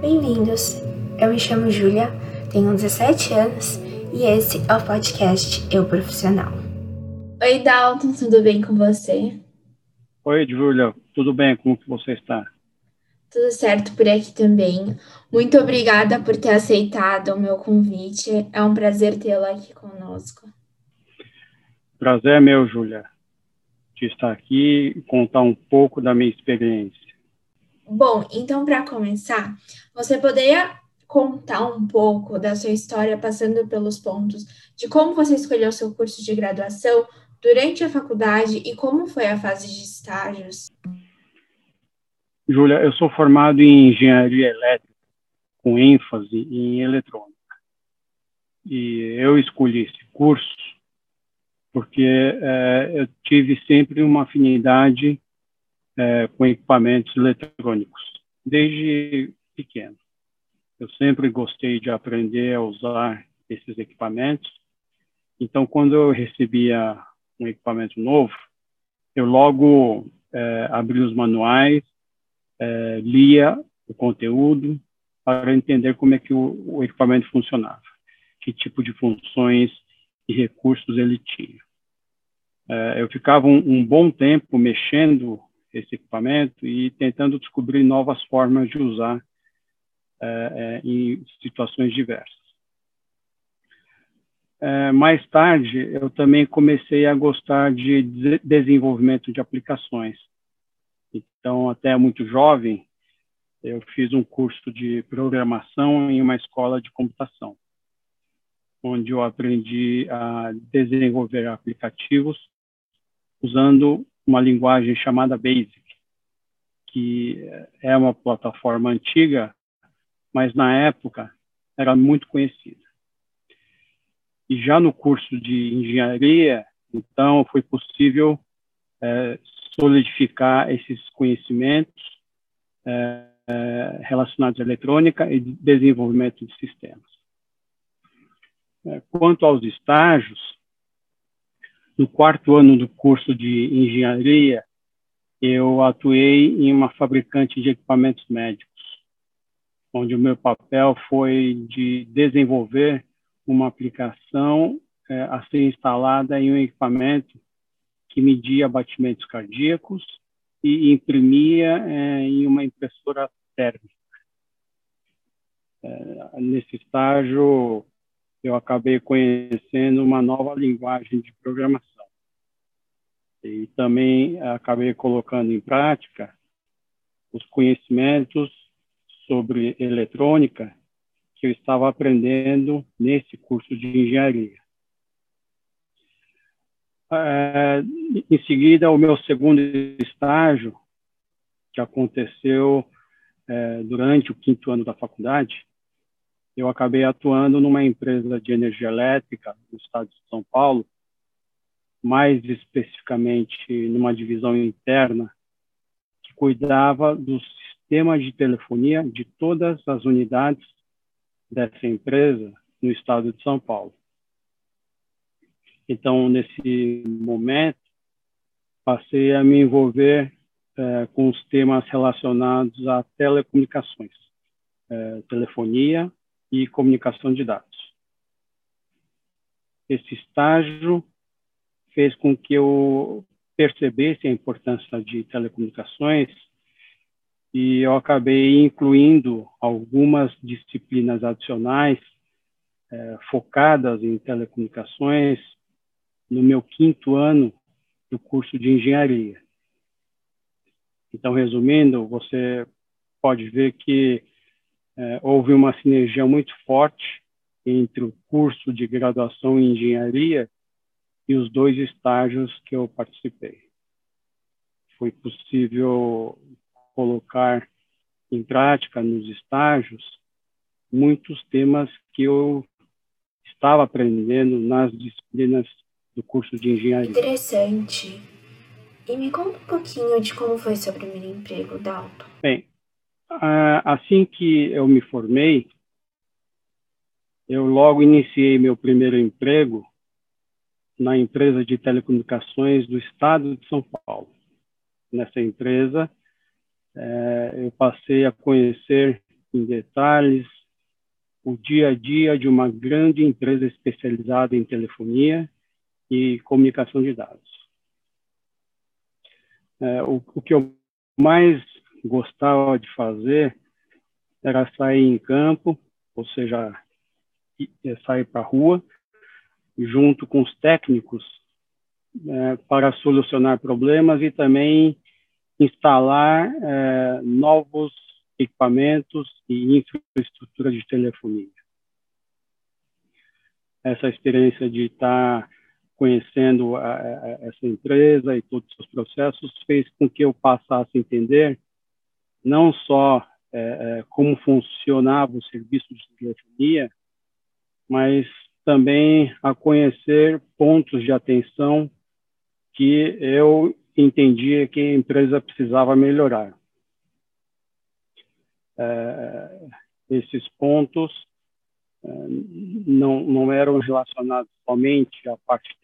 Bem-vindos! Eu me chamo Júlia, tenho 17 anos e esse é o podcast Eu Profissional. Oi, Dalton, tudo bem com você? Oi, Júlia, tudo bem? Como que você está? Tudo certo por aqui também. Muito obrigada por ter aceitado o meu convite. É um prazer tê-la aqui conosco. Prazer é meu, Júlia, de estar aqui e contar um pouco da minha experiência. Bom, então, para começar, você poderia contar um pouco da sua história, passando pelos pontos de como você escolheu seu curso de graduação durante a faculdade e como foi a fase de estágios? Júlia, eu sou formado em engenharia elétrica, com ênfase em eletrônica. E eu escolhi esse curso porque é, eu tive sempre uma afinidade é, com equipamentos eletrônicos, desde pequeno. Eu sempre gostei de aprender a usar esses equipamentos. Então, quando eu recebia um equipamento novo, eu logo é, abri os manuais é, lia o conteúdo para entender como é que o, o, equipamento funcionava, que tipo de funções e recursos ele tinha. É, eu ficava um, um, bom tempo mexendo esse equipamento e tentando descobrir novas formas de usar é, em situações diversas. É, mais tarde, eu também comecei a gostar de desenvolvimento de aplicações então, até muito jovem, eu fiz um curso de programação em uma escola de computação, onde eu aprendi a desenvolver aplicativos usando uma linguagem chamada BASIC, que é uma plataforma antiga, mas na época era muito conhecida. E já no curso de engenharia, então, foi possível é, solidificar esses conhecimentos é, é, relacionados à eletrônica e desenvolvimento de sistemas. É, quanto aos estágios, no quarto ano do curso de engenharia, eu atuei em uma fabricante de equipamentos médicos, onde o meu papel foi de desenvolver uma aplicação é, a ser instalada em um equipamento que media batimentos cardíacos e imprimia é, em uma impressora térmica. É, nesse estágio, eu acabei conhecendo uma nova linguagem de programação. E também acabei colocando em prática os conhecimentos sobre eletrônica que eu estava aprendendo nesse curso de engenharia. É, em seguida, o meu segundo estágio, que aconteceu é, durante o quinto ano da faculdade, eu acabei atuando numa empresa de energia elétrica no estado de São Paulo, mais especificamente numa divisão interna que cuidava do sistema de telefonia de todas as unidades dessa empresa no estado de São Paulo. Então, nesse momento, passei a me envolver é, com os temas relacionados a telecomunicações, é, telefonia e comunicação de dados. Esse estágio fez com que eu percebesse a importância de telecomunicações e eu acabei incluindo algumas disciplinas adicionais é, focadas em telecomunicações no meu quinto ano do curso de engenharia. Então, resumindo, você pode ver que é, houve uma sinergia muito forte entre o curso de graduação em engenharia e os dois estágios que eu participei. Foi possível colocar em prática nos estágios muitos temas que eu estava aprendendo nas disciplinas do curso de engenharia. Interessante. E me conta um pouquinho de como foi seu primeiro emprego, Dalton. Bem, assim que eu me formei, eu logo iniciei meu primeiro emprego na empresa de telecomunicações do estado de São Paulo. Nessa empresa, é, eu passei a conhecer em detalhes o dia a dia de uma grande empresa especializada em telefonia e comunicação de dados. É, o, o que eu mais gostava de fazer era sair em campo, ou seja, sair para a rua, junto com os técnicos, é, para solucionar problemas e também instalar é, novos equipamentos e infraestrutura de telefonia. Essa experiência de estar conhecendo a, a, essa empresa e todos os processos fez com que eu passasse a entender não só é, é, como funcionava o serviço de telefonia, mas também a conhecer pontos de atenção que eu entendia que a empresa precisava melhorar. É, esses pontos é, não, não eram relacionados somente à parte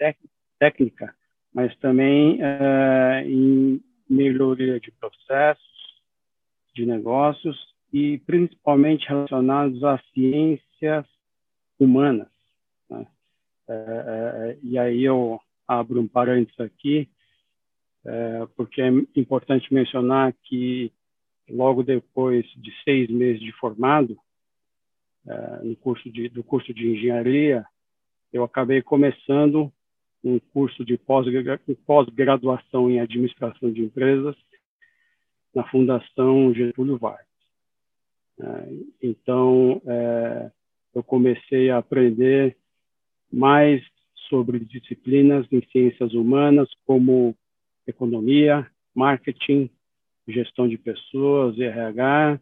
técnica, mas também é, em melhoria de processos, de negócios e principalmente relacionados às ciências humanas. Né? É, é, e aí eu abro um parênteses aqui, é, porque é importante mencionar que logo depois de seis meses de formado, é, no curso de, do curso de engenharia, eu acabei começando um curso de pós-graduação em administração de empresas na Fundação Getúlio Vargas. É, então, é, eu comecei a aprender mais sobre disciplinas em ciências humanas, como economia, marketing, gestão de pessoas, RH,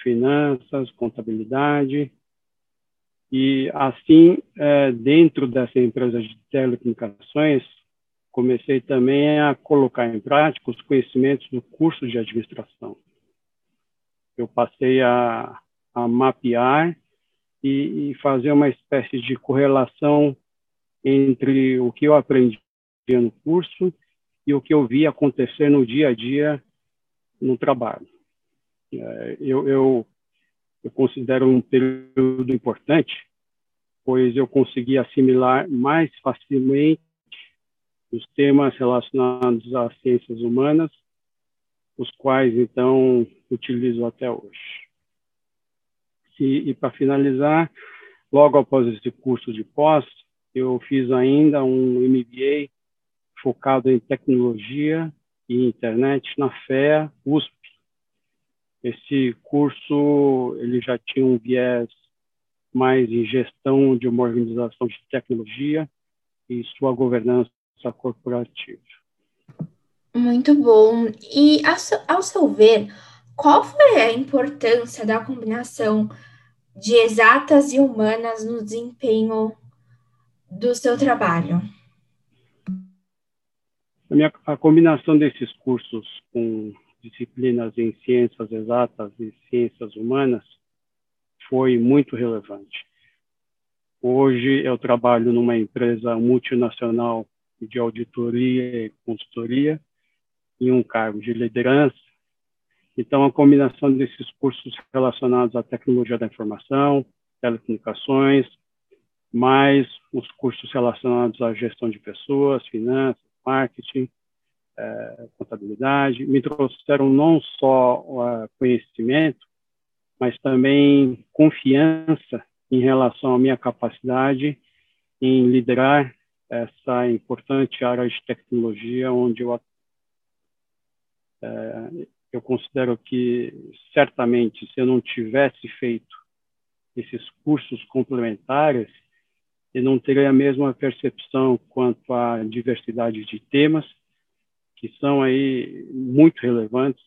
finanças, contabilidade. E assim, é, dentro dessa empresa de telecomunicações, comecei também a colocar em prática os conhecimentos do curso de administração. Eu passei a, a mapear e, e, fazer uma espécie de correlação entre o que eu aprendi no curso e o que eu vi acontecer no dia a dia no trabalho. É, eu, eu, eu considero um período importante, pois eu consegui assimilar mais facilmente os temas relacionados às ciências humanas, os quais, então, utilizo até hoje. E, e para finalizar, logo após esse curso de pós, eu fiz ainda um MBA focado em tecnologia e internet na FEA USP. Esse curso ele já tinha um viés mais em gestão de uma organização de tecnologia e sua governança corporativa. Muito bom. E, ao seu ver, qual foi a importância da combinação de exatas e humanas no desempenho do seu trabalho? A, minha, a combinação desses cursos com disciplinas em ciências exatas e ciências humanas foi muito relevante. Hoje eu trabalho numa empresa multinacional de auditoria e consultoria em um cargo de liderança. Então, a combinação desses cursos relacionados à tecnologia da informação, telecomunicações, mais os cursos relacionados à gestão de pessoas, finanças, marketing, eh, contabilidade, me trouxeram não só uh, conhecimento, mas também confiança em relação à minha capacidade em liderar essa importante área de tecnologia onde eu é, eu considero que certamente se eu não tivesse feito esses cursos complementares eu não teria a mesma percepção quanto à diversidade de temas que são aí muito relevantes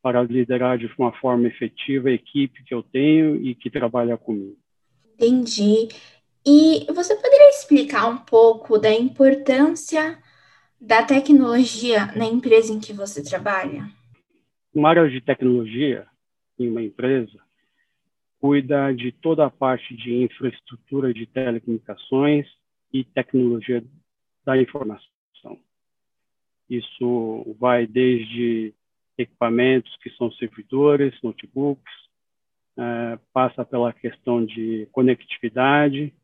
para liderar de uma forma efetiva a equipe que eu tenho e que trabalha comigo. Entendi. E você poderia explicar um pouco da importância da tecnologia na empresa em que você trabalha? Uma área de tecnologia em uma empresa cuida de toda a parte de infraestrutura de telecomunicações e tecnologia da informação. Isso vai desde equipamentos que são servidores, notebooks, passa pela questão de conectividade,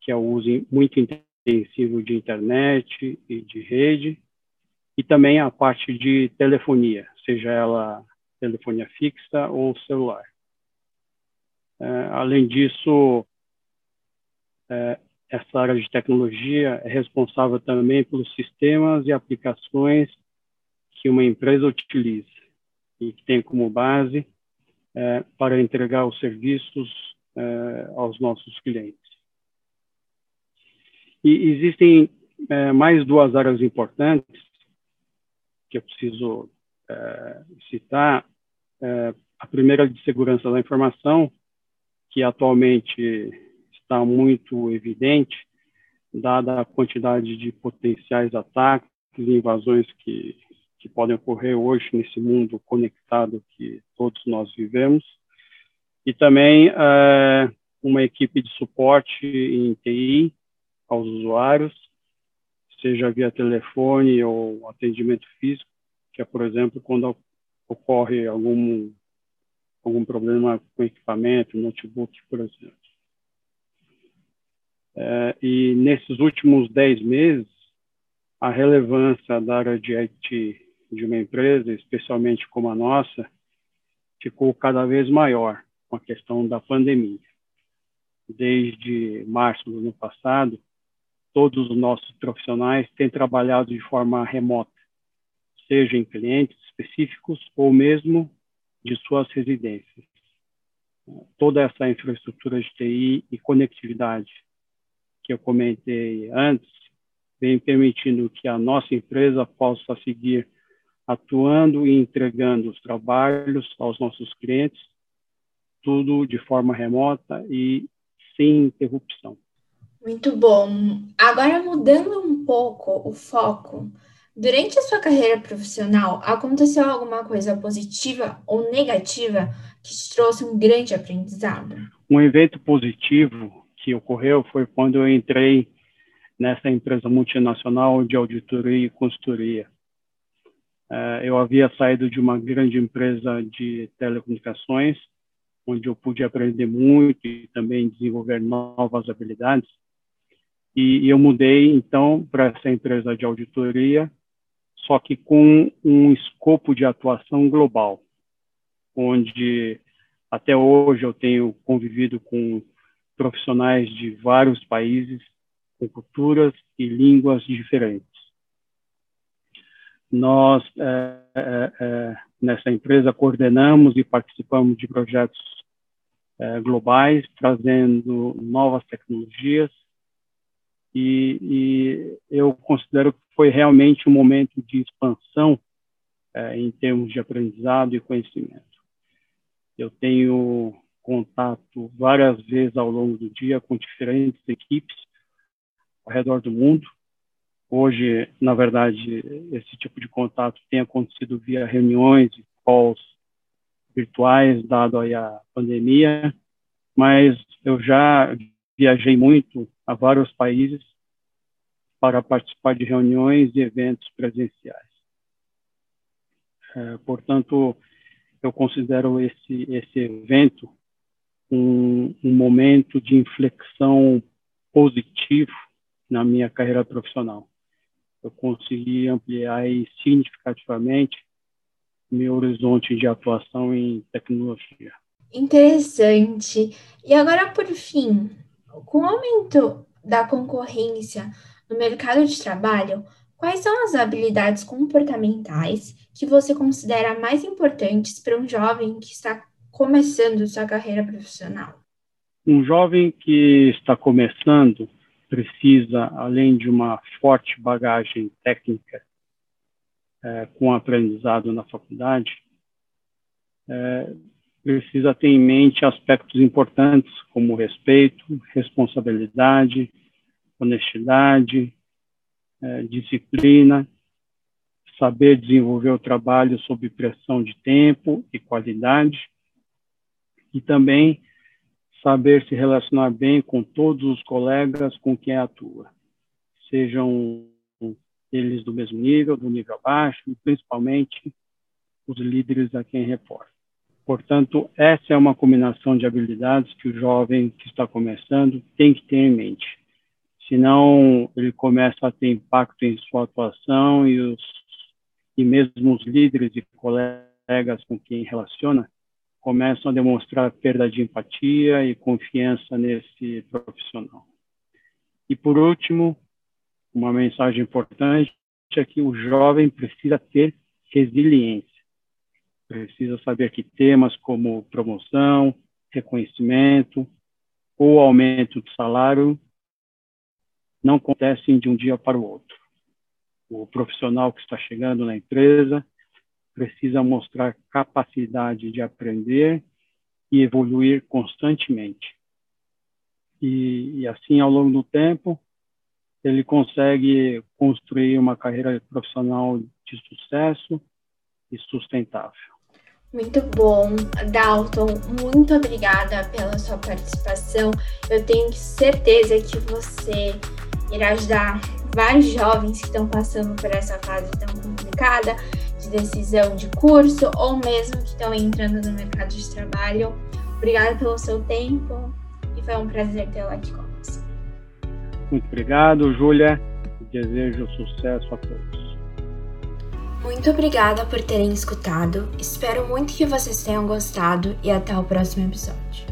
que é o uso muito intensivo de internet e de rede, e também a parte de telefonia, seja ela telefonia fixa ou celular. É, além disso, é, essa área de tecnologia é responsável também pelos sistemas e aplicações que uma empresa utiliza e que tem como base é, para entregar os serviços é, aos nossos clientes. E existem é, mais duas áreas importantes que eu preciso é, citar. É, a primeira de segurança da informação, que atualmente está muito evidente, dada a quantidade de potenciais ataques e invasões que, que podem ocorrer hoje nesse mundo conectado que todos nós vivemos. E também é, uma equipe de suporte em TI aos usuários, seja via telefone ou atendimento físico, que é, por exemplo, quando ocorre algum algum problema com equipamento, notebook, por exemplo. É, e nesses últimos 10 meses, a relevância da área de IT de uma empresa, especialmente como a nossa, ficou cada vez maior com a questão da pandemia. Desde março do ano passado, todos os nossos profissionais têm trabalhado de forma remota, seja em clientes específicos ou mesmo de suas residências. Toda essa infraestrutura de TI e conectividade que eu comentei antes vem permitindo que a nossa empresa possa seguir atuando e entregando os trabalhos aos nossos clientes, tudo de forma remota e sem interrupção. Muito bom. Agora, mudando um pouco o foco, durante a sua carreira profissional, aconteceu alguma coisa positiva ou negativa que te trouxe um grande aprendizado? Um evento positivo que ocorreu foi quando eu entrei nessa empresa multinacional de auditoria e consultoria. Uh, eu havia saído de uma grande empresa de telecomunicações, onde eu pude aprender muito e também desenvolver novas habilidades. E eu mudei, então, para essa empresa de auditoria, só que com um escopo de atuação global, onde até hoje eu tenho convivido com profissionais de vários países, com culturas e línguas diferentes. Nós, é, é, é nessa empresa, coordenamos e participamos de projetos é, globais, trazendo novas tecnologias e, e, eu considero que foi realmente um momento de expansão é, em termos de aprendizado e conhecimento. Eu tenho contato várias vezes ao longo do dia com diferentes equipes ao redor do mundo. Hoje, na verdade, esse tipo de contato tem acontecido via reuniões e calls virtuais, dado a pandemia, mas eu já viajei muito a vários países para participar de reuniões e eventos presenciais. É, portanto, eu considero esse esse evento um, um momento de inflexão positivo na minha carreira profissional. Eu consegui ampliar significativamente meu horizonte de atuação em tecnologia. Interessante. E agora, por fim, com o aumento da concorrência no mercado de trabalho, quais são as habilidades comportamentais que você considera mais importantes para um jovem que está começando sua carreira profissional? Um jovem que está começando precisa, além de uma forte bagagem técnica é, com aprendizado na faculdade, é, precisa ter em mente aspectos importantes como respeito, responsabilidade, honestidade, é, disciplina, saber desenvolver o trabalho sob pressão de tempo e qualidade, e também saber se relacionar bem com todos os colegas com quem atua, sejam eles do mesmo nível, do nível abaixo, e principalmente os líderes a quem reporta. Portanto, essa é uma combinação de habilidades que o jovem que está começando tem que ter em mente. Senão, ele começa a ter impacto em sua atuação e, os, e mesmo os líderes e colegas com quem relaciona começam a demonstrar perda de empatia e confiança nesse profissional. E, por último, uma mensagem importante é que o jovem precisa ter resiliência precisa saber que temas como promoção, reconhecimento ou aumento de salário não acontecem de um dia para o outro. O profissional que está chegando na empresa precisa mostrar capacidade de aprender e evoluir constantemente. E, e, assim, ao longo do tempo, ele consegue construir uma carreira profissional de sucesso e sustentável. Muito bom, Dalton. Muito obrigada pela sua participação. Eu tenho certeza que você irá ajudar vários jovens que estão passando por essa fase tão complicada de decisão de curso ou mesmo que estão entrando no mercado de trabalho. Obrigada pelo seu tempo e foi um prazer tê-la aqui conosco. Muito obrigado, Júlia. Desejo sucesso a todos. Muito obrigada por terem escutado. Espero muito que vocês tenham gostado e até o próximo episódio.